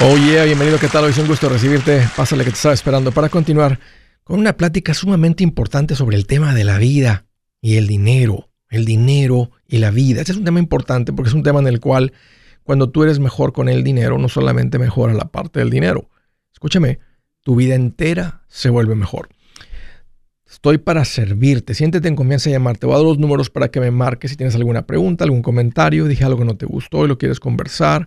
Oye, bienvenido, ¿qué tal? Hoy es un gusto recibirte. Pásale que te estaba esperando para continuar con una plática sumamente importante sobre el tema de la vida y el dinero. El dinero y la vida. Este es un tema importante porque es un tema en el cual cuando tú eres mejor con el dinero, no solamente mejora la parte del dinero. Escúchame, tu vida entera se vuelve mejor. Estoy para servirte. Siéntete en confianza de llamarte. Voy a dar los números para que me marques si tienes alguna pregunta, algún comentario, dije algo que no te gustó y lo quieres conversar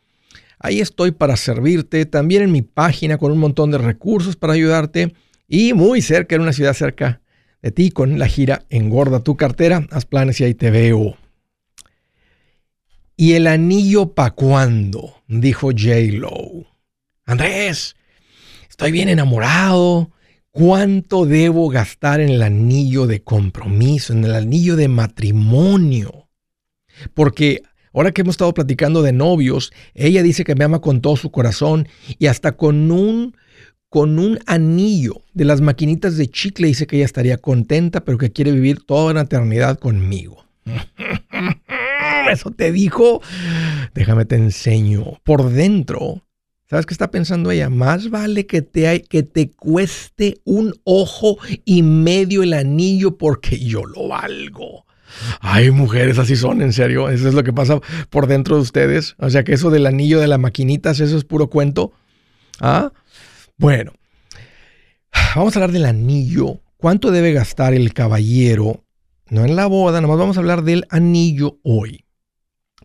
Ahí estoy para servirte, también en mi página con un montón de recursos para ayudarte y muy cerca, en una ciudad cerca de ti, con la gira Engorda tu cartera, haz planes y ahí te veo. ¿Y el anillo pa' cuándo? Dijo J-Lo. Andrés, estoy bien enamorado. ¿Cuánto debo gastar en el anillo de compromiso, en el anillo de matrimonio? Porque Ahora que hemos estado platicando de novios, ella dice que me ama con todo su corazón y hasta con un con un anillo de las maquinitas de chicle dice que ella estaría contenta, pero que quiere vivir toda una eternidad conmigo. Eso te dijo. Déjame te enseño. Por dentro, ¿sabes qué está pensando ella? Más vale que te, que te cueste un ojo y medio el anillo porque yo lo valgo. Ay, mujeres, así son, en serio. Eso es lo que pasa por dentro de ustedes. O sea que eso del anillo de la maquinitas, eso es puro cuento. ¿Ah? Bueno, vamos a hablar del anillo. ¿Cuánto debe gastar el caballero? No en la boda, nomás vamos a hablar del anillo hoy.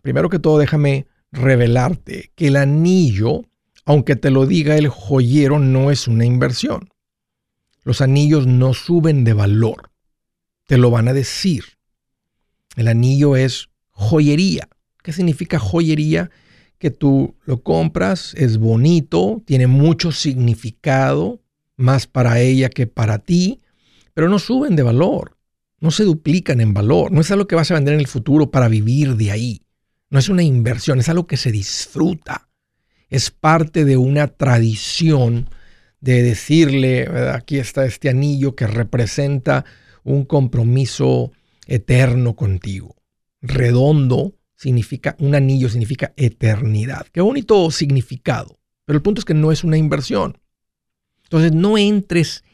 Primero que todo, déjame revelarte que el anillo, aunque te lo diga el joyero, no es una inversión. Los anillos no suben de valor. Te lo van a decir. El anillo es joyería. ¿Qué significa joyería? Que tú lo compras, es bonito, tiene mucho significado, más para ella que para ti, pero no suben de valor, no se duplican en valor, no es algo que vas a vender en el futuro para vivir de ahí, no es una inversión, es algo que se disfruta, es parte de una tradición de decirle, aquí está este anillo que representa un compromiso eterno contigo. Redondo significa, un anillo significa eternidad. Qué bonito significado. Pero el punto es que no es una inversión. Entonces no entres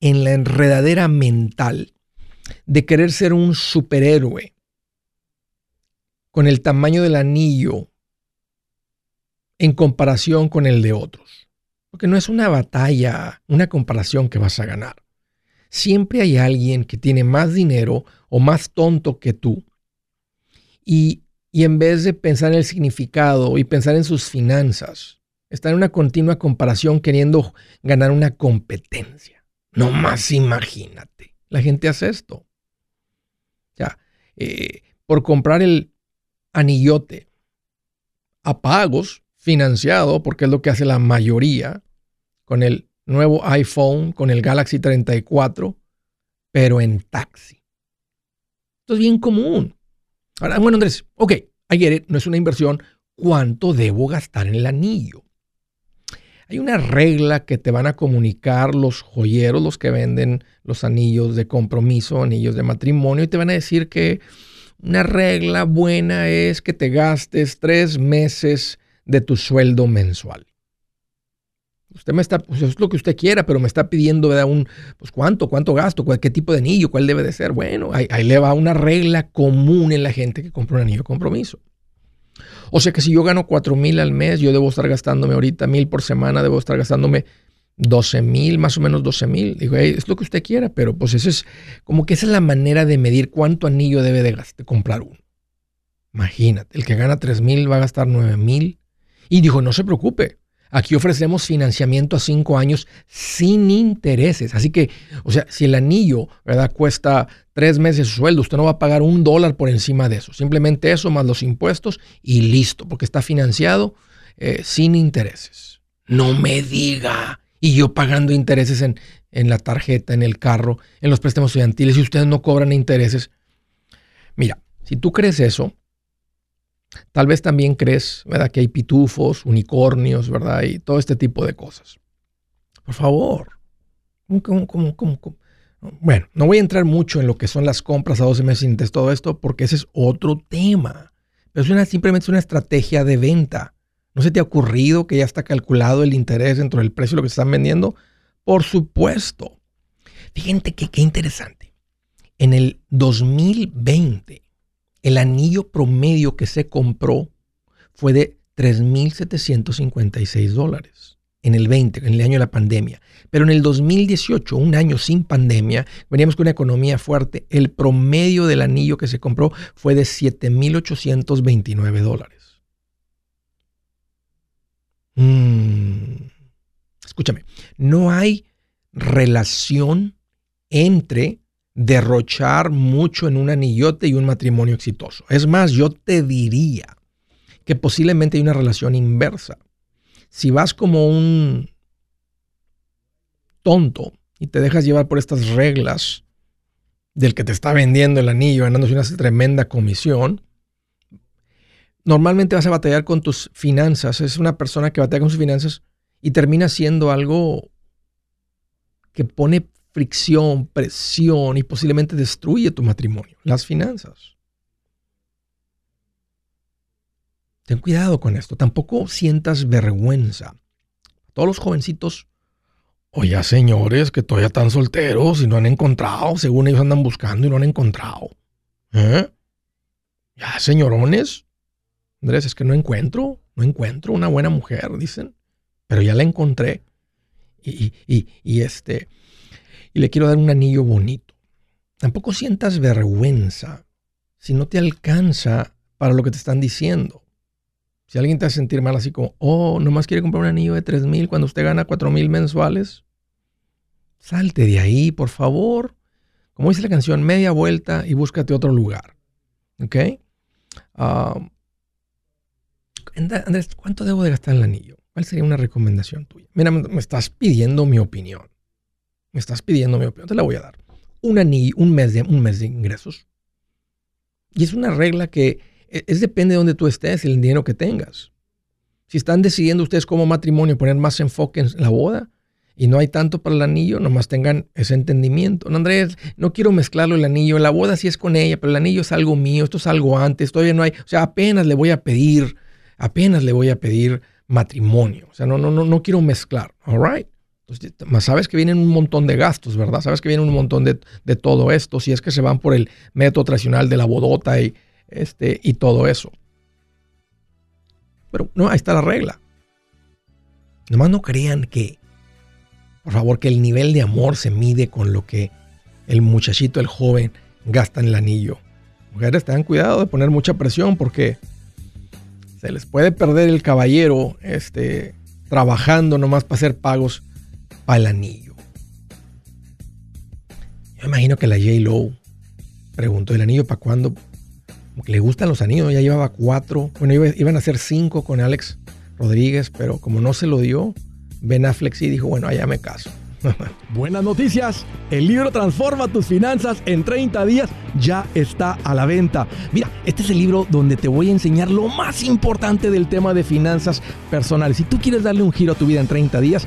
en la enredadera mental de querer ser un superhéroe con el tamaño del anillo en comparación con el de otros. Porque no es una batalla, una comparación que vas a ganar siempre hay alguien que tiene más dinero o más tonto que tú. Y, en vez de pensar en el significado y pensar en sus finanzas, está en una continua comparación queriendo ganar una competencia. No más imagínate. La gente hace esto. Ya, eh, por comprar el anillote a pagos, financiado, porque es lo que hace la mayoría, con el nuevo iPhone con el Galaxy 34, pero en taxi. Esto es bien común. Ahora, bueno, Andrés, ok, I no es una inversión. ¿Cuánto debo gastar en el anillo? Hay una regla que te van a comunicar los joyeros, los que venden los anillos de compromiso, anillos de matrimonio, y te van a decir que una regla buena es que te gastes tres meses de tu sueldo mensual. Usted me está, pues es lo que usted quiera, pero me está pidiendo, ¿verdad? Un, pues cuánto, cuánto gasto, qué tipo de anillo, cuál debe de ser. Bueno, ahí, le va una regla común en la gente que compra un anillo de compromiso. O sea que si yo gano 4 mil al mes, yo debo estar gastándome ahorita mil por semana, debo estar gastándome 12 mil, más o menos 12 mil. Digo, es lo que usted quiera, pero pues eso es como que esa es la manera de medir cuánto anillo debe de, de comprar uno. Imagínate, el que gana 3 mil va a gastar 9 mil. Y dijo, no se preocupe, Aquí ofrecemos financiamiento a cinco años sin intereses. Así que, o sea, si el anillo, ¿verdad? Cuesta tres meses su sueldo, usted no va a pagar un dólar por encima de eso. Simplemente eso más los impuestos y listo, porque está financiado eh, sin intereses. No me diga. Y yo pagando intereses en, en la tarjeta, en el carro, en los préstamos estudiantiles y ustedes no cobran intereses. Mira, si tú crees eso, tal vez también crees, ¿verdad? Que hay pitufos, unicornios, ¿verdad? Y todo este tipo de cosas. Por favor. ¿Cómo, cómo, cómo, bueno, no voy a entrar mucho en lo que son las compras a 12 meses sin todo esto, porque ese es otro tema. Pero es una, simplemente una estrategia de venta. ¿No se te ha ocurrido que ya está calculado el interés dentro del precio de lo que están vendiendo? Por supuesto. Fíjate que qué interesante. En el 2020, el anillo promedio que se compró fue de 3.756 dólares. En el 20, en el año de la pandemia. Pero en el 2018, un año sin pandemia, veníamos con una economía fuerte. El promedio del anillo que se compró fue de 7.829 dólares. Mm. Escúchame, no hay relación entre derrochar mucho en un anillote y un matrimonio exitoso. Es más, yo te diría que posiblemente hay una relación inversa. Si vas como un tonto y te dejas llevar por estas reglas del que te está vendiendo el anillo, ganándose una tremenda comisión, normalmente vas a batallar con tus finanzas. Es una persona que batalla con sus finanzas y termina siendo algo que pone fricción, presión y posiblemente destruye tu matrimonio, las finanzas. Ten cuidado con esto, tampoco sientas vergüenza. Todos los jovencitos, o ya señores que todavía están solteros y no han encontrado, según ellos andan buscando y no han encontrado. ¿Eh? Ya señorones, Andrés, es que no encuentro, no encuentro una buena mujer, dicen, pero ya la encontré. Y, y, y este, y le quiero dar un anillo bonito. Tampoco sientas vergüenza si no te alcanza para lo que te están diciendo. Si alguien te hace sentir mal así como, oh, nomás quiere comprar un anillo de 3 mil cuando usted gana 4 mil mensuales, salte de ahí, por favor. Como dice la canción, media vuelta y búscate otro lugar. ¿Ok? Ah, Andrés, ¿cuánto debo de gastar en el anillo? ¿Cuál sería una recomendación tuya? Mira, me estás pidiendo mi opinión. Me estás pidiendo mi opinión, te la voy a dar. Un anillo, un mes de, un mes de ingresos. Y es una regla que e, es, depende de donde tú estés y el dinero que tengas. Si están decidiendo ustedes como matrimonio poner más enfoque en la boda y no hay tanto para el anillo, nomás tengan ese entendimiento. No, Andrés, no quiero mezclarlo el anillo. La boda sí es con ella, pero el anillo es algo mío, esto es algo antes, todavía no hay. O sea, apenas le voy a pedir, apenas le voy a pedir matrimonio. O sea, no, no, no, no quiero mezclar. All right. Entonces, sabes que vienen un montón de gastos, ¿verdad? Sabes que viene un montón de, todo esto, si es que se van por el método tradicional de la bodota y, este, y todo eso. Pero no, ahí está la regla. Nomás no crean que, por favor, que el nivel de amor se mide con lo que el muchachito, el joven, gasta en el anillo. Mujeres, tengan cuidado de poner mucha presión porque se les puede perder el caballero este, trabajando nomás para hacer pagos el anillo. Yo imagino que la J. Lowe preguntó: ¿el anillo para cuándo? le gustan los anillos, ya llevaba cuatro. Bueno, iban a ser cinco con Alex Rodríguez, pero como no se lo dio, Ben Affleck sí dijo: Bueno, allá me caso. Buenas noticias. El libro Transforma tus finanzas en 30 días ya está a la venta. Mira, este es el libro donde te voy a enseñar lo más importante del tema de finanzas personales. Si tú quieres darle un giro a tu vida en 30 días,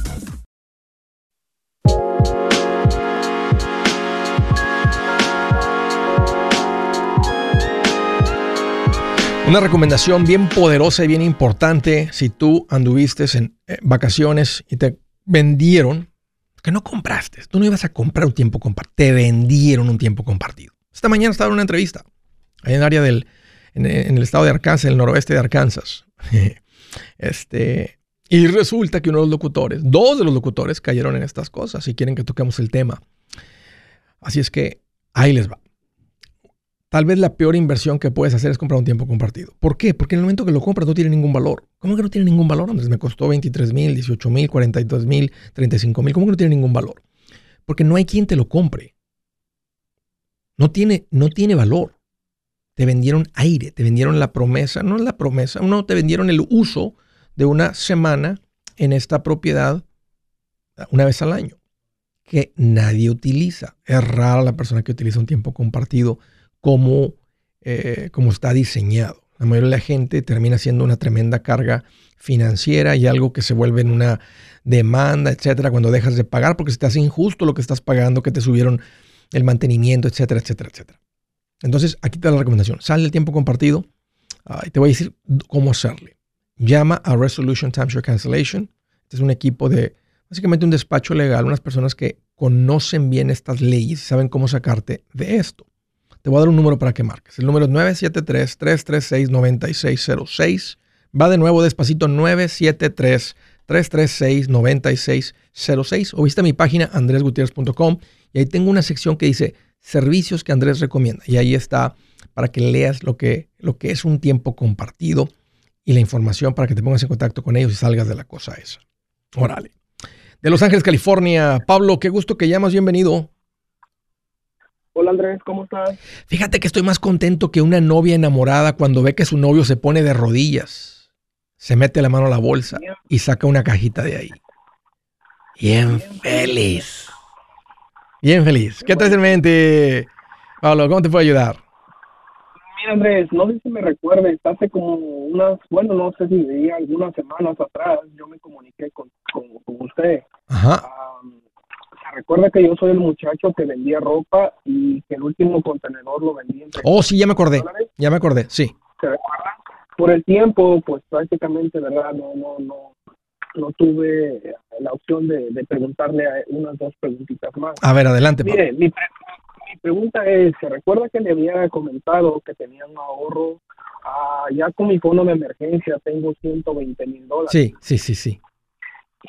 Una recomendación bien poderosa y bien importante si tú anduviste en eh, vacaciones y te vendieron, que no compraste, tú no ibas a comprar un tiempo compartido, te vendieron un tiempo compartido. Esta mañana estaba en una entrevista, en el área del, en, el estado de Arkansas, en el noroeste de Arkansas. este, y resulta que uno de los locutores, dos de los locutores cayeron en estas cosas y quieren que toquemos el tema. Así es que ahí les va. Tal vez la peor inversión que puedes hacer es comprar un tiempo compartido. ¿Por qué? Porque en el momento que lo compras no tiene ningún valor. ¿Cómo que no tiene ningún valor? Andrés, me costó 23 mil, 18 mil, 42 mil, 35 mil. ¿Cómo que no tiene ningún valor? Porque no hay quien te lo compre. No tiene, no tiene valor. Te vendieron aire, te vendieron la promesa, no la promesa, no, te vendieron el uso de una semana en esta propiedad una vez al año, que nadie utiliza. Es rara la persona que utiliza un tiempo compartido como, eh, está diseñado. La mayoría de la gente termina siendo una tremenda carga financiera y algo que se vuelve en una demanda, etcétera, cuando dejas de pagar porque se te hace injusto lo que estás pagando, que te subieron el mantenimiento, etcétera, etcétera, etcétera. Entonces, aquí te da la recomendación. Sale el tiempo compartido y te voy a decir cómo hacerle. Llama a Resolution Timeshare Cancellation. Este es un equipo de, básicamente un despacho legal, unas personas que conocen bien estas leyes y saben cómo sacarte de esto. Te voy a dar un número para que marques. El número es 973-336-9606. Va de nuevo despacito 973-336-9606. O visita mi página andresgutierrez.com y ahí tengo una sección que dice servicios que Andrés recomienda. Y ahí está para que leas lo que, lo que es un tiempo compartido y la información para que te pongas en contacto con ellos y salgas de la cosa esa. Órale. De Los Ángeles, California. Pablo, qué gusto que llamas. Bienvenido. Hola Andrés, ¿cómo estás? Fíjate que estoy más contento que una novia enamorada cuando ve que su novio se pone de rodillas, se mete la mano a la bolsa y saca una cajita de ahí. Bien, feliz. Bien feliz. ¿Qué traes en mente, Pablo? ¿Cómo te puedo ayudar? Mira Andrés, no sé si me recuerdes, hace como unas, bueno, no sé si diría algunas semanas atrás, yo me comuniqué con, usted. Ajá recuerda que yo soy el muchacho que vendía ropa y que el último contenedor lo vendí Oh, sí, ya me acordé. Ya me acordé, sí. Por el tiempo, pues prácticamente, ¿verdad? No, no, no, no tuve la opción de, preguntarle unas dos preguntitas más. A ver, adelante. Mire, mi, pregunta es, ¿se recuerda que le había comentado que tenía un ahorro? Ah, ya con mi fondo de emergencia tengo 120 mil dólares. Sí, sí, sí, sí.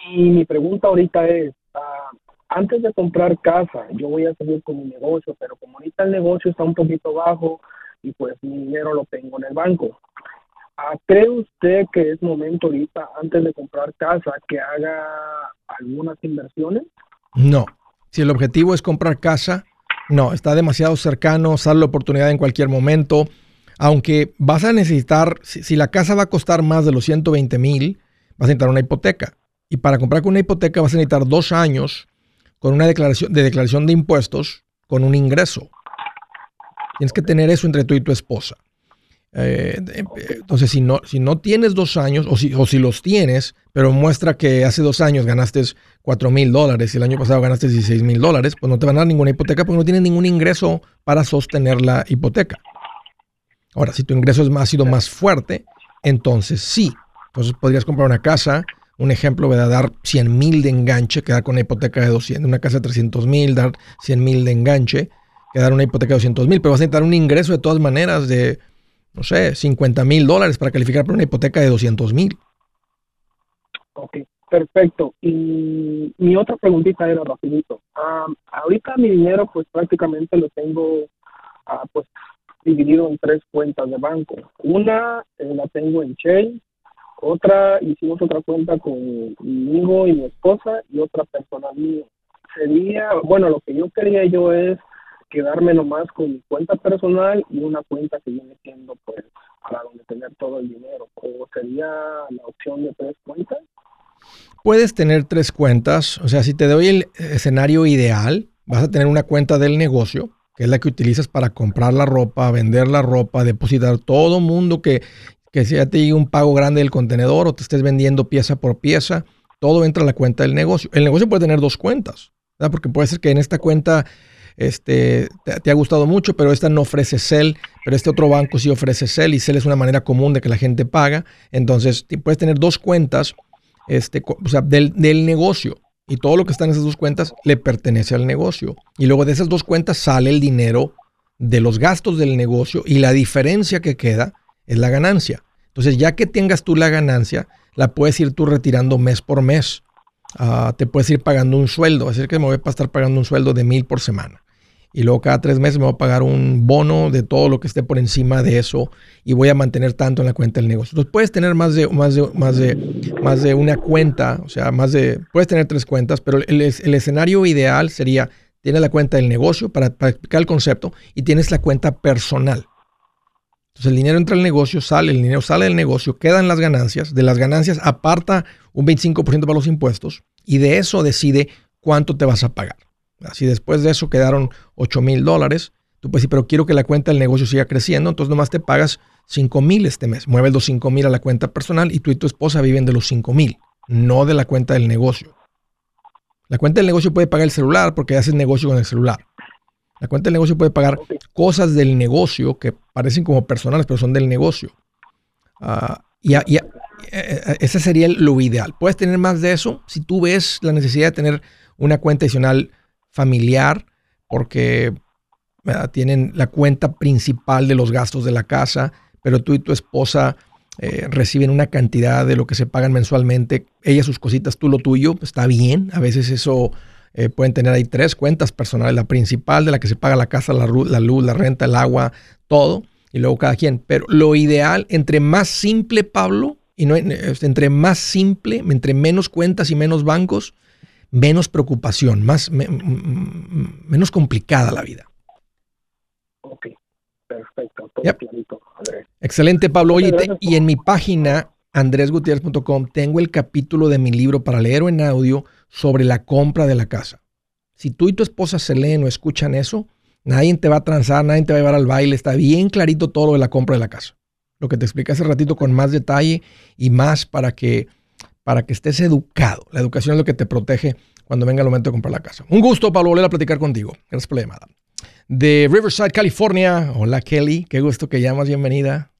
Y mi pregunta ahorita es, ah, antes de comprar casa, yo voy a seguir con mi negocio, pero como ahorita el negocio está un poquito bajo y pues mi dinero lo tengo en el banco. Ah, ¿Cree usted que es momento ahorita, antes de comprar casa, que haga algunas inversiones? No. Si el objetivo es comprar casa, no, está demasiado cercano, sale la oportunidad en cualquier momento. Aunque vas a necesitar, si, si la casa va a costar más de los 120 mil, vas a necesitar una hipoteca. Y para comprar con una hipoteca vas a necesitar dos años con una declaración de declaración de impuestos con un ingreso. Tienes que tener eso entre tú y tu esposa. Eh, eh, entonces, si no, si no tienes dos años, o si, o si los tienes, pero muestra que hace dos años ganaste 4 mil dólares y el año pasado ganaste 16 mil dólares, pues no te van a dar ninguna hipoteca porque no tienes ningún ingreso para sostener la hipoteca. Ahora, si tu ingreso ha sido más fuerte, entonces sí. Entonces podrías comprar una casa un ejemplo, de dar 100 mil de enganche, quedar con una hipoteca de 200, una casa de 300 mil, dar 100 mil de enganche, quedar una hipoteca de 200 mil, pero vas a necesitar un ingreso de todas maneras de, no sé, 50 mil dólares para calificar por una hipoteca de 200 mil. Ok, perfecto. Y mi otra preguntita era rapidito. Ah, ahorita mi dinero pues prácticamente lo tengo ah, pues dividido en tres cuentas de banco. Una eh, la tengo en Chase, otra hicimos otra cuenta conmigo y mi esposa y otra personal mío. Sería, bueno, lo que yo quería yo es quedarme nomás con mi cuenta personal y una cuenta que viene siendo pues para donde tener todo el dinero. ¿O sería la opción de tres cuentas? Puedes tener tres cuentas, o sea, si te doy el escenario ideal, vas a tener una cuenta del negocio, que es la que utilizas para comprar la ropa, vender la ropa, depositar todo mundo que, que sea te llegue un pago grande del contenedor o te estés vendiendo pieza por pieza, todo entra a la cuenta del negocio. El negocio puede tener dos cuentas, porque puede ser que en esta cuenta este, te, ha gustado mucho, pero esta no ofrece CEL, pero este otro banco sí ofrece CEL y CEL es una manera común de que la gente paga. Entonces, puedes tener dos cuentas este, o sea, del, del negocio y todo lo que está en esas dos cuentas le pertenece al negocio. Y luego de esas dos cuentas sale el dinero de los gastos del negocio y la diferencia que queda es la ganancia. Entonces, ya que tengas tú la ganancia, la puedes ir tú retirando mes por mes. Ah, te puedes ir pagando un sueldo. Es decir, que me voy a estar pagando un sueldo de mil por semana y luego cada tres meses me voy a pagar un bono de todo lo que esté por encima de eso y voy a mantener tanto en la cuenta del negocio. Entonces puedes tener más de, más de, más de, más de una cuenta, o sea, más de, puedes tener tres cuentas, pero el, el escenario ideal sería, tienes la cuenta del negocio para, para, explicar el concepto y tienes la cuenta personal. Entonces el dinero entra al negocio, sale, el dinero sale del negocio, quedan las ganancias, de las ganancias aparta un 25% para los impuestos y de eso decide cuánto te vas a pagar. Si después de eso quedaron 8 mil dólares, tú puedes decir, pero quiero que la cuenta del negocio siga creciendo, entonces nomás te pagas 5 mil este mes. Mueves los 5 mil a la cuenta personal y tú y tu esposa viven de los 5 mil, no de la cuenta del negocio. La cuenta del negocio puede pagar el celular porque haces negocio con el celular. La cuenta del negocio puede pagar cosas del negocio que parecen como personales, pero son del negocio. Uh, y, y, ese sería lo ideal. Puedes tener más de eso si tú ves la necesidad de tener una cuenta adicional familiar porque tienen la cuenta principal de los gastos de la casa, pero tú y tu esposa eh, reciben una cantidad de lo que se pagan mensualmente, ella sus cositas, tú lo tuyo, está bien, a veces eso eh, pueden tener ahí tres cuentas personales, la principal de la que se paga la casa, la, la luz, la renta, el agua, todo, y luego cada quien, pero lo ideal, entre más simple, Pablo, y no, entre más simple, entre menos cuentas y menos bancos, menos preocupación, más, menos complicada la vida. Ok, perfecto, todo clarito. Excelente, Pablo. Oye, y en mi página, andresgutierrez.com, tengo el capítulo de mi libro para leer o en audio sobre la compra de la casa. Si tú y tu esposa se leen o escuchan eso, nadie te va a transar, nadie te va a llevar al baile. Está bien clarito todo lo de la compra de la casa. Lo que te expliqué hace ratito con más detalle y más para que para que estés educado. La educación es lo que te protege cuando venga el momento de comprar la casa. Un gusto, Pablo, volver a platicar contigo. Gracias por la llamada. De Riverside, California. Hola, Kelly. Qué gusto que llamas. Bienvenida.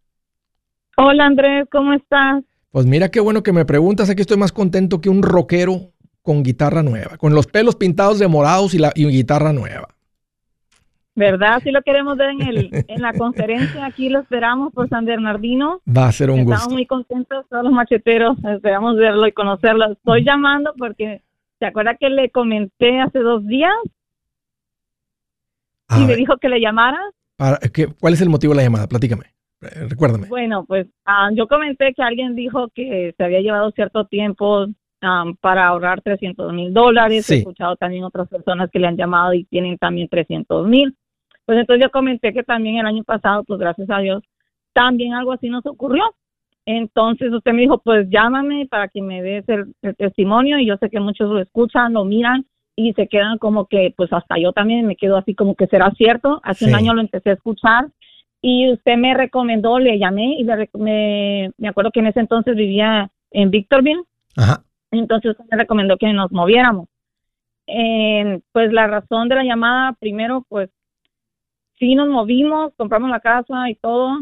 Hola, Andrés. ¿Cómo estás? Pues mira qué bueno que me preguntas. Aquí estoy más contento que un rockero con guitarra nueva, con los pelos pintados de morados y, la, y guitarra nueva. ¿Verdad? Si lo queremos ver en, el, en la conferencia. Aquí lo esperamos por San Bernardino. Va a ser un gusto. Estamos muy contentos, todos los macheteros. Esperamos verlo y conocerlo. Estoy llamando porque, ¿se acuerda que le comenté hace dos días? y me dijo que le llamara. Para, ¿qué, ¿Cuál es el motivo de la llamada? Platícame. Eh, recuérdame. Bueno, pues ah, yo comenté que alguien dijo que se había llevado cierto tiempo um, para ahorrar 300 mil dólares. He escuchado también otras personas que le han llamado y tienen también 300 mil. Pues entonces yo comenté que también el año pasado, pues gracias a Dios, también algo así nos ocurrió. Entonces usted me dijo, pues llámame para que me des el, testimonio y yo sé que muchos lo escuchan, lo miran y se quedan como que, pues hasta yo también me quedo así como que será cierto. Hace un año lo empecé a escuchar y usted me recomendó, le llamé y me, me acuerdo que en ese entonces vivía en Victorville. Ajá. Entonces usted me recomendó que nos moviéramos. Eh, pues la razón de la llamada, primero, pues sí nos movimos, compramos la casa y todo.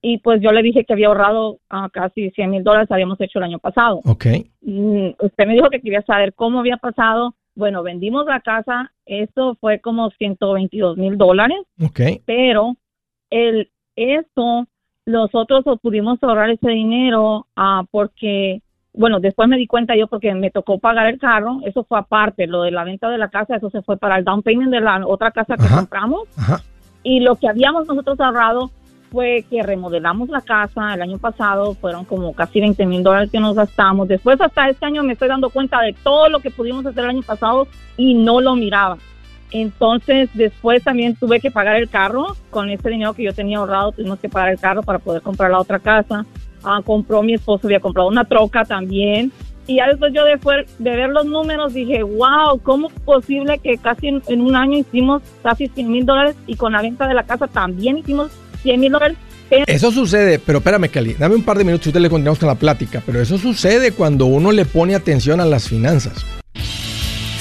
y pues yo le dije que había ahorrado ah, casi 100 mil dólares, habíamos hecho el año pasado. Ok. Mm, usted me dijo que quería saber cómo había pasado. Bueno, vendimos la casa, esto fue como 122 mil dólares, Ok. pero el eso nosotros pudimos ahorrar ese dinero ah, porque, bueno, después me di cuenta yo porque me tocó pagar el carro, eso fue aparte, lo de la venta de la casa, eso se fue para el down payment de la otra casa que Ajá. compramos Ajá. y lo que habíamos nosotros ahorrado fue que remodelamos la casa el año pasado, fueron como casi 20 mil dólares que nos gastamos. Después hasta este año me estoy dando cuenta de todo lo que pudimos hacer el año pasado y no lo miraba. Entonces después también tuve que pagar el carro, con ese dinero que yo tenía ahorrado tuvimos que pagar el carro para poder comprar la otra casa. Ah, compró mi esposo, había comprado una troca también. Y ya después yo de, de ver los números dije, wow, ¿cómo es posible que casi en, en un año hicimos casi 100 mil dólares y con la venta de la casa también hicimos 100 mil dólares? Eso sucede, pero espérame, Kelly, dame un par de minutos y te le continuamos con la plática, pero eso sucede cuando uno le pone atención a las finanzas.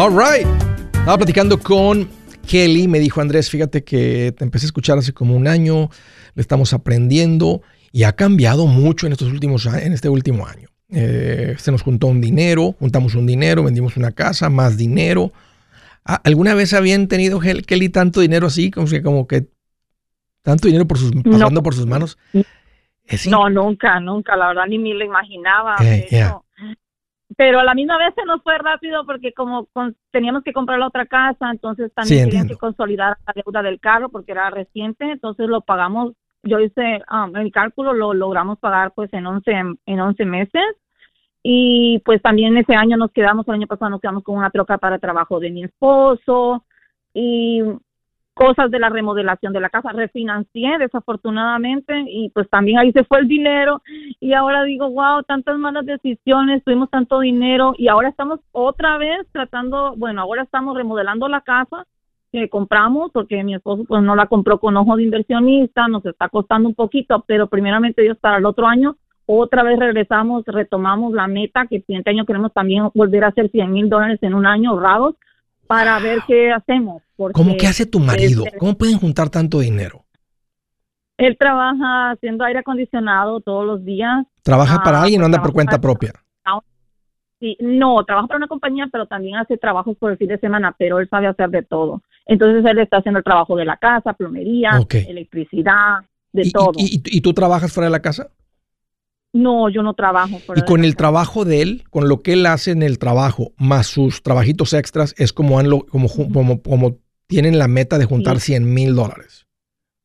All right. Estaba platicando con Kelly, me dijo Andrés, fíjate que te empecé a escuchar hace como un año, le estamos aprendiendo y ha cambiado mucho en estos últimos en este último año. Eh, se nos juntó un dinero, juntamos un dinero, vendimos una casa, más dinero. Ah, ¿Alguna vez habían tenido Kelly tanto dinero así, como que, como que tanto dinero por sus, pasando por sus manos? Es no, nunca, nunca, la verdad ni me lo imaginaba. Eh, yeah. Pero a la misma vez se nos fue rápido porque como con- teníamos que comprar la otra casa, entonces Sí, también tenían entiendo. que consolidar la deuda del carro porque era reciente, entonces lo pagamos, yo hice um, el cálculo, lo logramos pagar pues en 11, en 11 meses y pues también ese año nos quedamos, el año pasado nos quedamos con una troca para trabajo de mi esposo y cosas de la remodelación de la casa, refinancié desafortunadamente y pues también ahí se fue el dinero. Y ahora digo, wow, tantas malas decisiones, tuvimos tanto dinero y ahora estamos otra vez tratando, bueno, ahora estamos remodelando la casa que compramos porque mi esposo pues no la compró con ojo de inversionista, nos está costando un poquito, pero primeramente Dios para el otro año otra vez regresamos, retomamos la meta que el siguiente año queremos también volver a hacer 100 mil dólares en un año ahorrados para ver qué hacemos. ¿Cómo que hace tu marido? este, ¿Cómo pueden juntar tanto dinero? Él trabaja haciendo aire acondicionado todos los días. ¿Trabaja Ah, para alguien o anda por cuenta para- propia? Sí, no, trabaja para una compañía, pero también hace trabajos por el fin de semana, pero él sabe hacer de todo. Entonces él está haciendo el trabajo de la casa, plomería, electricidad, de ¿Y, todo. y- y- y tú trabajas fuera de la casa? No, yo no trabajo. fuera Y con el casa. trabajo de él, con lo que él hace en el trabajo, más sus trabajitos extras, es como, han lo- como, como, como tienen la meta de juntar Sí. 100 mil dólares.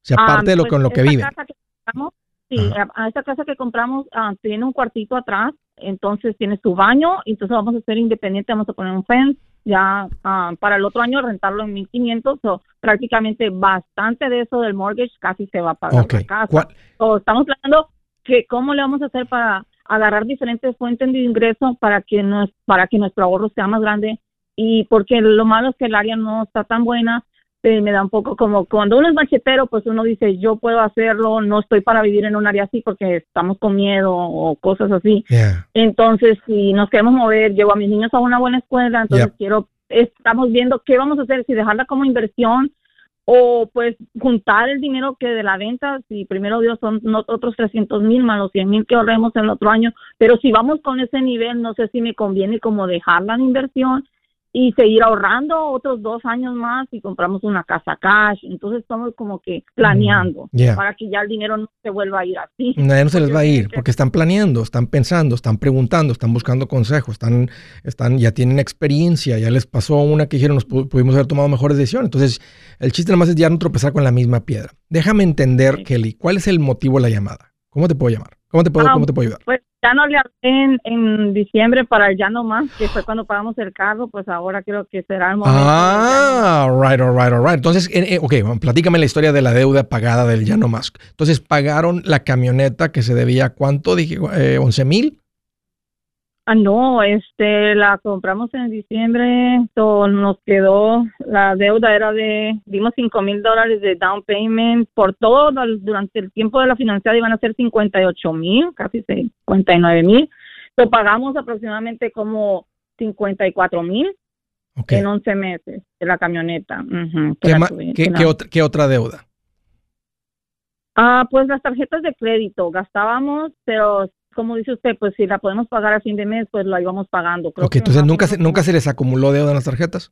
O sea, Ah, aparte de lo pues, con lo que viven. casa que compramos, sí, Ajá. a, esta casa que compramos ah, tiene un cuartito atrás, entonces tiene su baño, entonces vamos a ser independientes, vamos a poner un fence, ya ah, para el otro año rentarlo en 1500, o prácticamente bastante de eso del mortgage casi se va a pagar Ok. la casa. ¿Cuál- O estamos planeando que cómo le vamos a hacer para agarrar diferentes fuentes de ingreso para que nos, para que nuestro ahorro sea más grande y porque lo malo es que el área no está tan buena eh, me da un poco como cuando uno es machetero, pues uno dice, yo puedo hacerlo, no estoy para vivir en un área así porque estamos con miedo o cosas así. Yeah. Entonces, si nos queremos mover, llevo a mis niños a una buena escuela, entonces quiero, estamos viendo qué vamos a hacer, si dejarla como inversión o pues juntar el dinero que de la venta, si primero Dios son otros 300 mil más los 100 mil que ahorremos el otro año, pero si vamos con ese nivel, no sé si me conviene como dejarla en inversión y seguir ahorrando otros dos años más y compramos una casa cash. Entonces estamos como que planeando para que ya el dinero no se vuelva a ir así. No, no se les va a ir porque están planeando, están pensando, están preguntando, están buscando consejos, están, están, ya tienen experiencia, ya les pasó una que dijeron nos pudimos haber tomado mejores decisiones. Entonces el chiste nada más es ya no tropezar con la misma piedra. Déjame entender, Kelly, ¿cuál es el motivo de la llamada? ¿Cómo te puedo llamar? ¿Cómo te puedo, ah, ¿cómo te puedo ayudar? Pues ya no le hablé en, diciembre para el ya no más, que fue cuando pagamos el carro, pues ahora creo que será el momento. Ah, right, all right, all right. Entonces, eh, ok, platícame la historia de la deuda pagada del ya no más. Entonces, pagaron la camioneta que se debía, ¿cuánto? Dije, eh, 11 mil. Ah, no, este, la compramos en diciembre, nos quedó, la deuda era de, dimos cinco mil dólares de down payment, por todo, durante el tiempo de la financiada iban a ser 58 mil, casi 59 mil, lo pagamos aproximadamente como 54 mil en 11 meses de la camioneta. ¿Qué, otra, deuda? Ah, pues las tarjetas de crédito, gastábamos, pero como dice usted, pues si la podemos pagar a fin de mes, pues la íbamos pagando. Creo ok, entonces nunca se, nunca se les acumuló deuda en las tarjetas.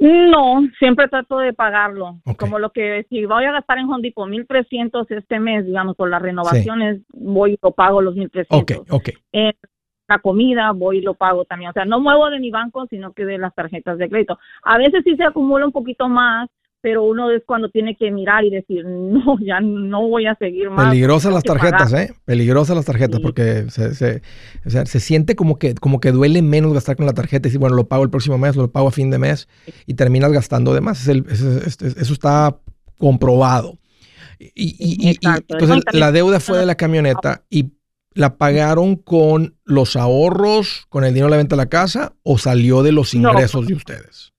No, siempre trato de pagarlo. Como lo que si voy a gastar en Home Depot 1300 este mes, digamos, por las renovaciones, voy y lo pago los 1300. Ok, ok. En la comida voy y lo pago también. O sea, no muevo de mi banco, sino que de las tarjetas de crédito. A veces sí se acumula un poquito más, pero uno es cuando tiene que mirar y decir, no, ya no voy a seguir más. Peligrosas las tarjetas, ¿eh? Peligrosas las tarjetas porque se, se, o sea, se siente como que, como que duele menos gastar con la tarjeta y decir, bueno, lo pago el próximo mes, lo pago a fin de mes y terminas gastando de más. eso está comprobado. Y, y, y, entonces la deuda fue de la camioneta y la pagaron con los ahorros, con el dinero de la venta de la casa o salió de los ingresos de ustedes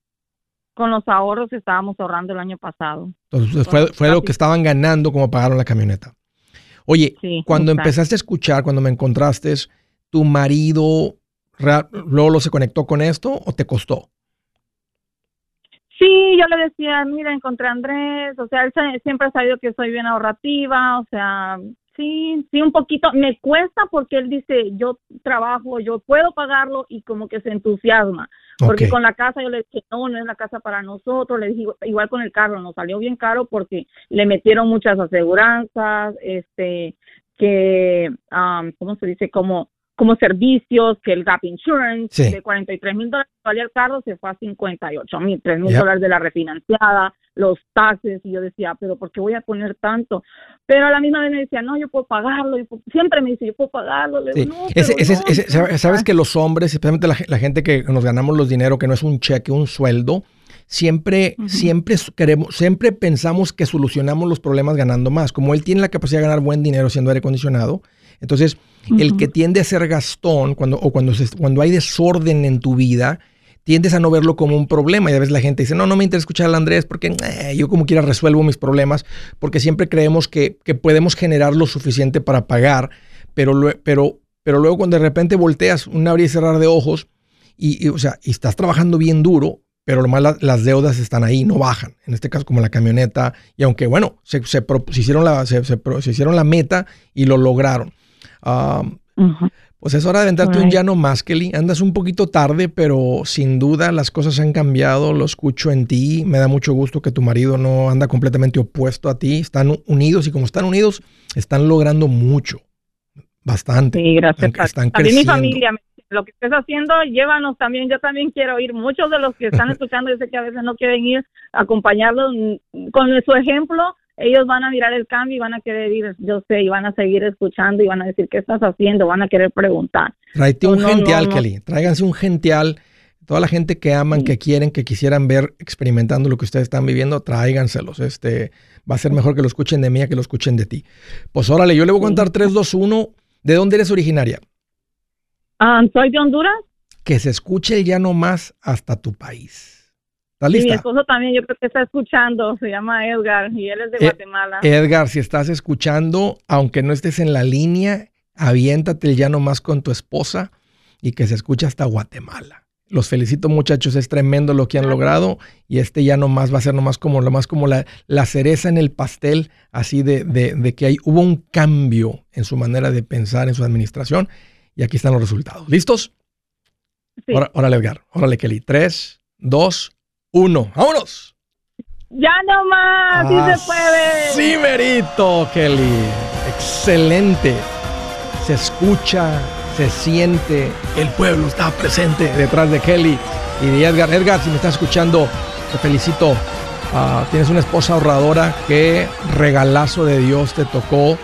con los ahorros que estábamos ahorrando el año pasado. Entonces fue, fue lo que estaban ganando como pagaron la camioneta. Oye, cuando empezaste a escuchar, cuando me encontraste, ¿tu marido luego lo se conectó con esto o te costó? Sí, yo le decía, mira, encontré a Andrés, o sea, él siempre ha sabido que soy bien ahorrativa, o sea, Sí, sí, un poquito. Me cuesta porque él dice, yo trabajo, yo puedo pagarlo y como que se entusiasma. Porque con la casa yo le dije, no, no es la casa para nosotros. Le dije, igual con el carro, nos salió bien caro porque le metieron muchas aseguranzas, este, que, um, ¿cómo se dice? Como como servicios, que el Gap Insurance de 43 mil dólares valía el carro, se fue a 58 mil, 3 mil dólares de la refinanciada, los taxes, y yo decía, pero ¿por qué voy a poner tanto? Pero a la misma vez me decía, no, yo puedo pagarlo, siempre me dice, yo puedo pagarlo. Sabes que los hombres, especialmente la, gente que nos ganamos los dinero, que no es un cheque, un sueldo, siempre, siempre queremos, siempre pensamos que solucionamos los problemas ganando más. Como él tiene la capacidad de ganar buen dinero siendo aire acondicionado, entonces, el que tiende a ser gastón, cuando, o cuando, cuando hay desorden en tu vida, tiendes a no verlo como un problema. Y a veces la gente dice, no, no me interesa escuchar al Andrés porque eh, yo como quiera resuelvo mis problemas, porque siempre creemos que, podemos generar lo suficiente para pagar, pero, pero, pero luego cuando de repente volteas un abrir y cerrar de ojos, y, o sea, y estás trabajando bien duro, pero lo más las deudas están ahí, no bajan. En este caso, como la camioneta, y aunque bueno, se, se, hicieron, la, se, hicieron la meta y lo lograron. Pues es hora de aventarte un llano más, Kelly. Andas un poquito tarde, pero sin duda las cosas han cambiado. Lo escucho en ti. Me da mucho gusto que tu marido no anda completamente opuesto a ti. Están unidos y como están unidos, están logrando mucho. Bastante. Sí, gracias. Están, mi familia lo que estés haciendo, llévanos también. Yo también quiero ir. Muchos de los que están escuchando, yo sé que a veces no quieren ir, acompañarlos con su ejemplo ellos van a mirar el cambio y van a querer ir, yo sé, y van a seguir escuchando y van a decir, ¿qué estás haciendo? Van a querer preguntar. Tráete un gential, Kelly. Tráiganse un gential. Toda la gente que aman, que quieren, que quisieran ver experimentando lo que ustedes están viviendo, tráiganselos. Este, va a ser mejor que lo escuchen de mí a que lo escuchen de ti. Pues órale, yo le voy a contar 3, 2, 1. ¿De dónde eres originaria? Ah, soy de Honduras. Que se escuche el ya no más hasta tu país mi esposo también, yo creo que está escuchando, se llama Edgar y él es de eh, Guatemala. Edgar, si estás escuchando, aunque no estés en la línea, aviéntate ya nomás con tu esposa y que se escuche hasta Guatemala. Los felicito muchachos, es tremendo lo que han logrado y este ya nomás va a ser nomás como, lo más como la, la cereza en el pastel, así de, de, que hay, hubo un cambio en su manera de pensar, en su administración y aquí están los resultados. ¿Listos? Sí. órale, Edgar, órale, Kelly. Tres, dos, uno. ¡Vámonos! Ya nomás, sí se puede. Sí, merito, Kelly. Excelente. Se escucha se siente, el pueblo está presente detrás de Kelly y de Edgar. Edgar, si me estás escuchando, te felicito. Ah, tienes una esposa ahorradora, qué regalazo de Dios te tocó.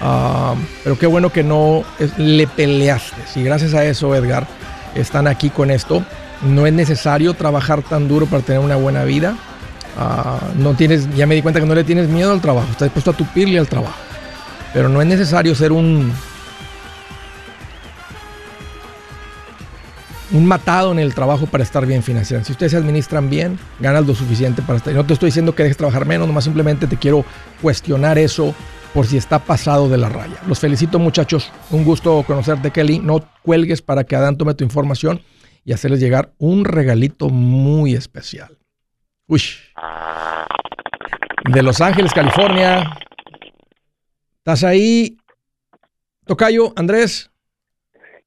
Ah, pero qué bueno que no le peleaste. Y gracias a eso, Edgar, están aquí con esto. No es necesario trabajar tan duro para tener una buena vida. Ah, no tienes, ya me di cuenta que no le tienes miedo al trabajo. Estás dispuesto a tupirle al trabajo. Pero no es necesario ser un un matado en el trabajo para estar bien financieramente. Si ustedes se administran bien, ganas lo suficiente para estar. No te estoy diciendo que dejes trabajar menos, nomás simplemente te quiero cuestionar eso por si está pasado de la raya. Los felicito muchachos, un gusto conocerte Kelly. No cuelgues para que Adán tome tu información y hacerles llegar un regalito muy especial. Uy. De Los Ángeles, California. ¿Estás ahí? Tocayo, Andrés.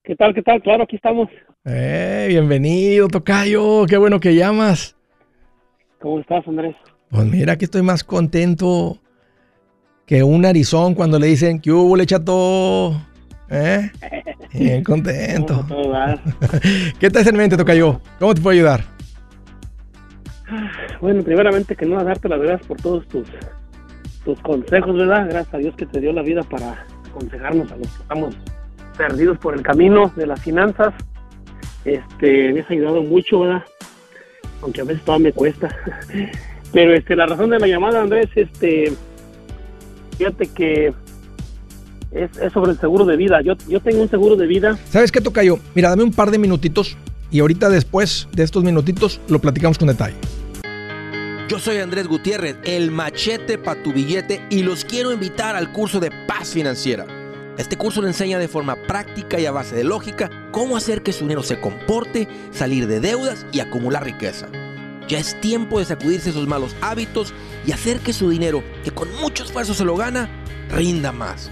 ¿Qué tal? ¿Qué tal? Claro, aquí estamos. Eh, bienvenido, Tocayo. Qué bueno que llamas. ¿Cómo estás, Andrés? Pues mira que estoy más contento que un narizón cuando le dicen que hubo le chato. ¿Eh? Bien contento. ¿Qué te hace en mente, Tocayo? ¿Cómo te puedo ayudar? Bueno, primeramente que no darte las gracias por todos tus, tus consejos, ¿verdad? Gracias a Dios que te dio la vida para aconsejarnos a los que estamos perdidos por el camino de las finanzas este, me has ayudado mucho, ¿verdad? Aunque a veces todavía me cuesta. Pero este, la razón de la llamada, Andrés, este, fíjate que es, sobre el seguro de vida. Yo, yo tengo un seguro de vida. ¿Sabes qué, Tocayo? Mira, dame un par de minutitos y ahorita después de estos minutitos lo platicamos con detalle. Yo soy Andrés Gutiérrez, el machete para tu billete y los quiero invitar al curso de paz financiera. Este curso le enseña de forma práctica y a base de lógica cómo hacer que su dinero se comporte, salir de deudas y acumular riqueza. Ya es tiempo de sacudirse esos malos hábitos y hacer que su dinero, que con mucho esfuerzo se lo gana, rinda más.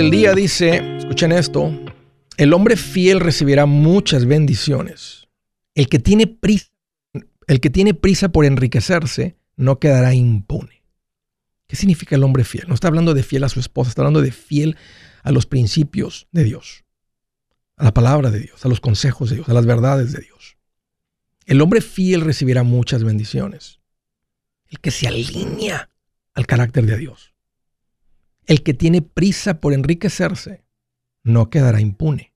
Del día dice, escuchen esto, el hombre fiel recibirá muchas bendiciones. El que tiene prisa, el que tiene prisa por enriquecerse no quedará impune. ¿Qué significa el hombre fiel? No está hablando de fiel a su esposa, está hablando de fiel a los principios de Dios, a la palabra de Dios, a los consejos de Dios, a las verdades de Dios. El hombre fiel recibirá muchas bendiciones. El que se alinea al carácter de Dios. El que tiene prisa por enriquecerse no quedará impune.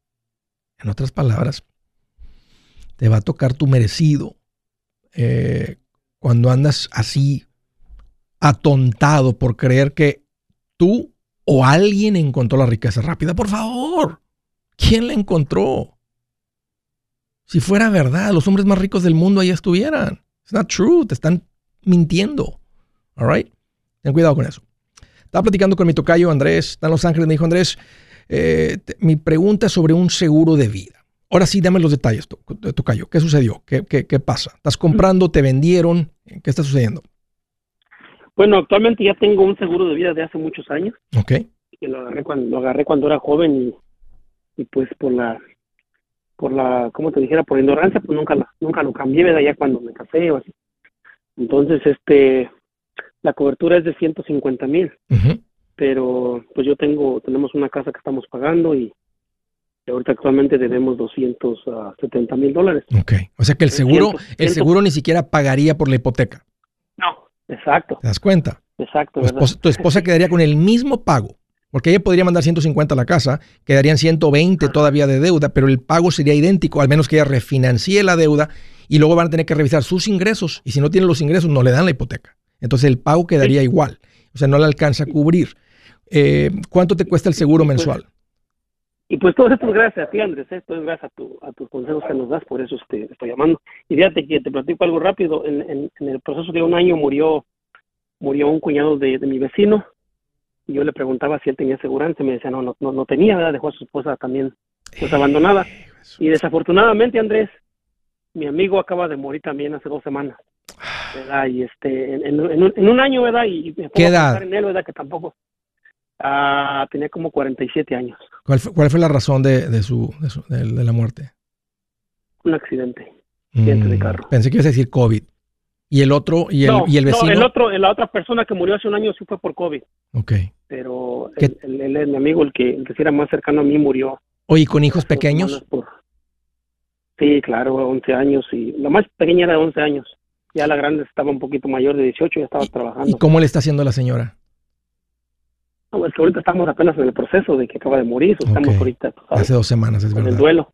En otras palabras, te va a tocar tu merecido eh, cuando andas así atontado por creer que tú o alguien encontró la riqueza rápida. Por favor, ¿quién la encontró? Si fuera verdad, los hombres más ricos del mundo ahí estuvieran. It's not true, te están mintiendo. All right? Ten cuidado con eso. Estaba platicando con mi tocayo Andrés, está en Los Ángeles, me dijo Andrés, eh, mi pregunta es sobre un seguro de vida. Ahora sí, dame los detalles, tocayo. ¿Qué sucedió? ¿Qué, qué, pasa? ¿Estás comprando? ¿Te vendieron? ¿Qué está sucediendo? Bueno, actualmente ya tengo un seguro de vida de hace muchos años. Ok. Que lo agarré cuando, lo agarré cuando era joven y, y pues por la por la, como te dijera, por ignorancia, pues nunca, la, nunca lo cambié, ¿verdad? Ya cuando me casé o así. Entonces, este, la cobertura es de 150 mil, pero pues yo tengo, tenemos una casa que estamos pagando y, ahorita actualmente debemos 270 mil dólares. Ok, o sea que el seguro, el seguro ni siquiera pagaría por la hipoteca. No, exacto. ¿Te das cuenta? Exacto. tu esposa quedaría con el mismo pago porque ella podría mandar 150 a la casa, quedarían 120 todavía de deuda, pero el pago sería idéntico, al menos que ella refinancie la deuda y luego van a tener que revisar sus ingresos. Y si no tienen los ingresos, no le dan la hipoteca. Entonces el pago quedaría igual. O sea, no le alcanza a cubrir. Eh, ¿Cuánto te cuesta el seguro pues, mensual? Y pues todo esto es gracias a ti, Andrés. Esto es gracias a, tus consejos que nos das, por eso te estoy llamando. Y fíjate que te platico algo rápido. En, el proceso de un año murió murió un cuñado de mi vecino y yo le preguntaba si él tenía seguridad, y me decía, no, no, no, tenía, ¿verdad? Dejó a su esposa también pues abandonada. Y desafortunadamente, Andrés, mi amigo acaba de morir también hace dos semanas, ¿verdad? Y este, en, en, un, año, ¿verdad? Y me ¿Qué edad? en él, ¿verdad? Que tampoco, ah, tenía como 47 años. ¿Cuál fue, cuál fue la razón de, de su, de, la muerte? Un accidente, accidente de mm, carro. Pensé que ibas a decir COVID. ¿Y el otro, y el, y el vecino? No, el otro, la otra persona que murió hace un año sí fue por COVID. Ok. Pero él, es mi amigo, el que, el que era más cercano a mí, murió. Oye, ¿con hijos pequeños? Sí, claro, 11 años. y La más pequeña era de 11 años. Ya la grande estaba un poquito mayor, de 18, ya estaba trabajando. ¿Y cómo le está haciendo la señora? No, es que ahorita estamos apenas en el proceso de que acaba de morir. Estamos ahorita. Hace dos semanas, es verdad. En el duelo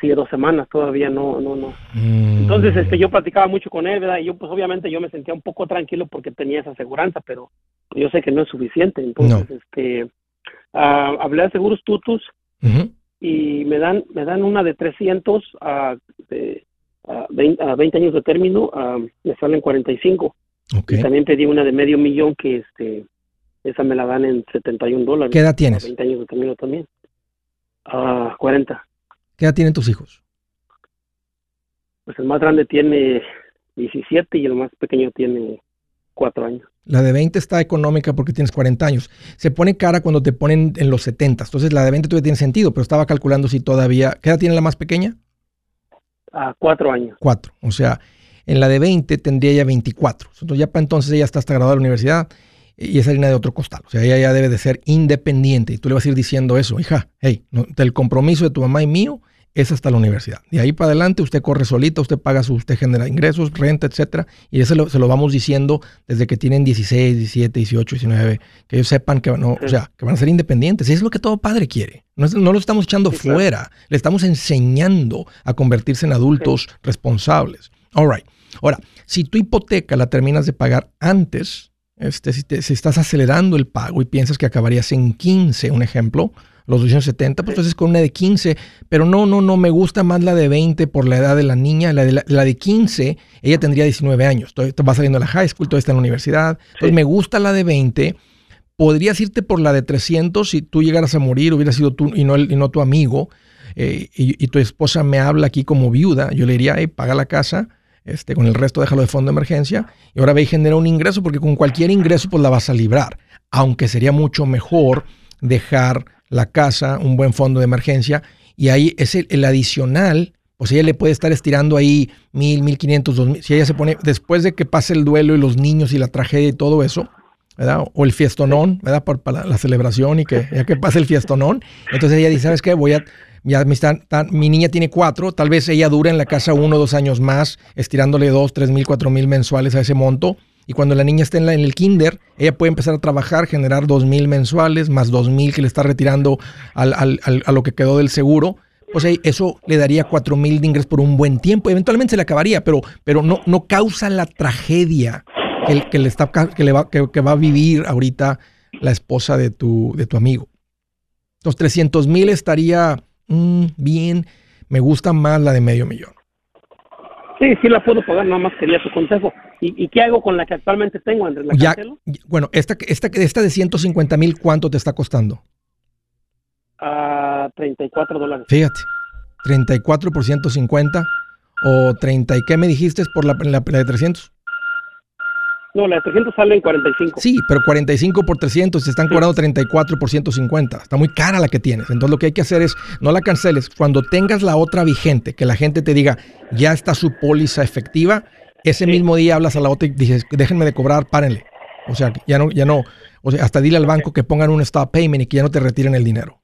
sí, dos semanas todavía no, no, no. Mm. Entonces, este, yo platicaba mucho con él, ¿verdad? Y yo, pues, obviamente, yo me sentía un poco tranquilo porque tenía esa aseguranza, pero yo sé que no es suficiente. Entonces, este, uh, hablé de seguros tutus y me dan, me dan una de 300 a, de, a, 20, a 20 años de término, me salen 45. Okay. Y también pedí una de medio millón que, este, esa me la dan en 71 dólares. ¿Qué edad tienes? 20 años de término también. a 40. ¿Qué edad tienen tus hijos? Pues el más grande tiene 17 y el más pequeño tiene 4 años. La de 20 está económica porque tienes 40 años. Se pone cara cuando te ponen en los 70. Entonces la de 20 todavía tiene sentido, pero estaba calculando si todavía... ¿Qué edad tiene la más pequeña? A 4 años. 4. O sea, en la de 20 tendría ya 24. Entonces ya para entonces ella está hasta graduada de la universidad y esa harina de otro costal. O sea, ella ya debe de ser independiente. Y tú le vas a ir diciendo eso, hija, hey, el compromiso de tu mamá y mío es hasta la universidad. De ahí para adelante usted corre solita, usted paga su, usted genera ingresos, renta, etcétera, y eso se lo vamos diciendo desde que tienen 16, 17, 18, 19, que ellos sepan que, no, o sea, que van a ser independientes. Y es lo que todo padre quiere. No, no lo estamos echando fuera, le estamos enseñando a convertirse en adultos responsables. All right. Ahora, si tu hipoteca la terminas de pagar antes, este, si, si estás acelerando el pago y piensas que acabarías en 15, un ejemplo, los 270, pues entonces con una de 15, pero no, no, no, me gusta más la de 20 por la edad de la niña, la de, la, de 15, ella tendría 19 años, todavía va saliendo a la high school, todavía está en la universidad, entonces me gusta la de 20, podrías irte por la de 300 si tú llegaras a morir, hubiera sido tú y no, y no tu amigo, eh, y, tu esposa me habla aquí como viuda, yo le diría, hey, paga la casa, este, con el resto déjalo de fondo de emergencia, y ahora ve y genera un ingreso, porque con cualquier ingreso pues la vas a librar, aunque sería mucho mejor dejar la casa, un buen fondo de emergencia, y ahí es el, adicional, pues ella le puede estar estirando ahí mil, mil quinientos, dos mil, si ella se pone, después de que pase el duelo y los niños y la tragedia y todo eso, ¿verdad? O el fiestonón, ¿verdad? Para, la celebración y que ya que pase el fiestonón, entonces ella dice, ¿sabes qué? Voy a, ya me están, mi niña tiene cuatro, tal vez ella dura en la casa uno o dos años más, estirándole dos, tres mil, cuatro mil mensuales a ese monto, y cuando la niña esté en, el kinder, ella puede empezar a trabajar, generar dos mil mensuales, más dos mil que le está retirando al, a lo que quedó del seguro. Pues eso le daría cuatro mil de ingresos por un buen tiempo. Eventualmente se le acabaría, pero, pero no, no causa la tragedia que, que le está, que, le va, que, va a vivir ahorita la esposa de tu, de tu amigo. Los 300 mil estaría mm, bien. Me gusta más la de medio millón. Sí, sí la puedo pagar, nada más quería tu consejo. ¿Y, qué hago con la que actualmente tengo, Andrés? ¿La ya, bueno, esta, esta, esta de 150 mil, ¿cuánto te está costando? A uh, 34 dólares. Fíjate, 34 por 150 o 30, ¿y qué me dijiste por la, la, de 300? No, la de 300 sale en 45. Sí, pero 45 por 300 te están cobrando 34 por 150. Está muy cara la que tienes. Entonces lo que hay que hacer es, no la canceles. Cuando tengas la otra vigente, que la gente te diga, ya está su póliza efectiva, ese mismo día hablas a la otra y dices, déjenme de cobrar, párenle. O sea, ya no, ya no, o sea, hasta dile al banco que pongan un stop payment y que ya no te retiren el dinero.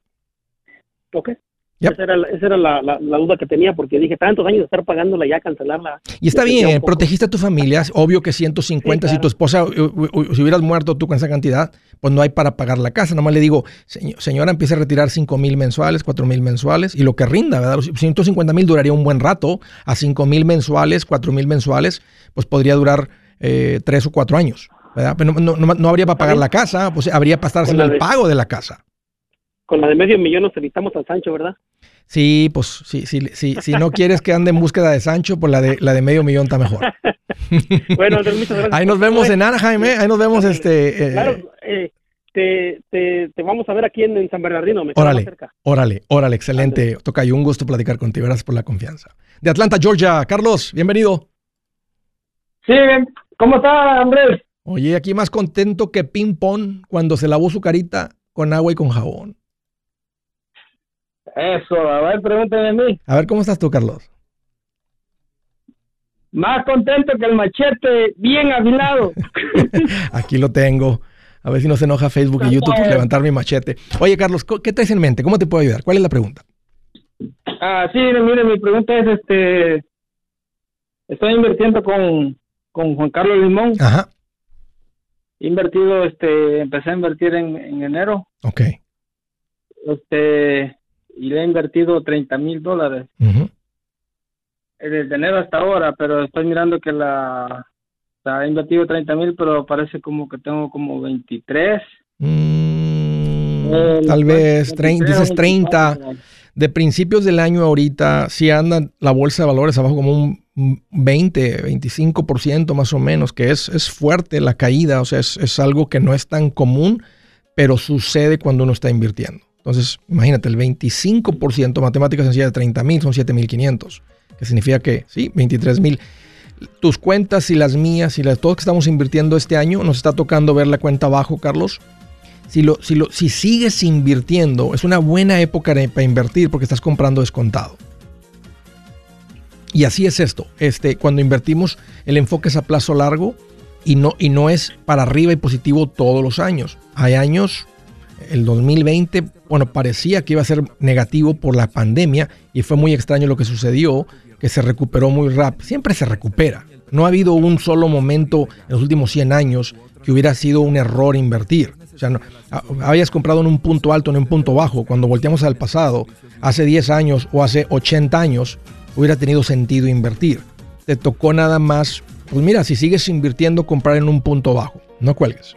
Ok. Esa era, esa era la, la, duda que tenía porque dije, tantos años de estar pagándola ya, cancelarla. Y está bien, protegiste a tu familia, obvio que 150, si tu esposa, si hubieras muerto tú con esa cantidad, pues no hay para pagar la casa. Nomás le digo, señora, empieza a retirar 5 mil mensuales, 4 mil mensuales y lo que rinda, ¿verdad? 150 mil duraría un buen rato, a 5 mil mensuales, 4 mil mensuales, pues podría durar eh, 3 o 4 años, ¿verdad? Pero no, no, no habría para pagar la casa, pues habría para estar haciendo el pago de la casa con la de medio millón nos evitamos al Sancho, ¿verdad? Sí, pues sí, sí, sí, si no quieres que ande en búsqueda de Sancho, pues la de la de medio millón está mejor. bueno, muchas gracias. Ahí nos vemos en Anaheim, ¿eh? Ahí nos vemos este. Eh, claro, eh, te, te, te, vamos a ver aquí en, San Bernardino. Me órale, cerca. órale, órale, excelente. Toca y un gusto platicar contigo. Gracias por la confianza. De Atlanta, Georgia, Carlos, bienvenido. Sí, ¿cómo está, Andrés? Oye, aquí más contento que ping pong cuando se lavó su carita con agua y con jabón. Eso, a ver, pregúnteme a mí. A ver, ¿cómo estás tú, Carlos? Más contento que el machete bien afilado. Aquí lo tengo. A ver si no se enoja Facebook y YouTube por levantar mi machete. Oye, Carlos, ¿qué traes en mente? ¿Cómo te puedo ayudar? ¿Cuál es la pregunta? Ah, sí, mire, mi pregunta es, este, estoy invirtiendo con, con Juan Carlos Limón. Ajá. Invertido, este, empecé a invertir en, en enero. Ok. Este, y le he invertido 30 mil dólares. Desde enero hasta ahora, pero estoy mirando que la... ha invertido 30 mil, pero parece como que tengo como 23. Mm, tal vez, dices 30. De principios del año ahorita, si anda la bolsa de valores abajo como un 20, 25% más o menos, que es, es fuerte la caída, o sea, es, es algo que no es tan común, pero sucede cuando uno está invirtiendo. Entonces, imagínate, el 25%, matemática sencilla de 30 mil son 7.500, que significa que, sí, 23 mil. Tus cuentas y las mías y las todos que estamos invirtiendo este año, nos está tocando ver la cuenta abajo, Carlos. Si, lo, si, lo, si sigues invirtiendo, es una buena época para invertir porque estás comprando descontado. Y así es esto. Este, cuando invertimos, el enfoque es a plazo largo y no, y no es para arriba y positivo todos los años. Hay años el 2020, bueno, parecía que iba a ser negativo por la pandemia y fue muy extraño lo que sucedió, que se recuperó muy rápido. Siempre se recupera. No ha habido un solo momento en los últimos 100 años que hubiera sido un error invertir. O sea, no, habías comprado en un punto alto, en un punto bajo. Cuando volteamos al pasado, hace 10 años o hace 80 años, hubiera tenido sentido invertir. Te tocó nada más, pues mira, si sigues invirtiendo, comprar en un punto bajo. No cuelgues.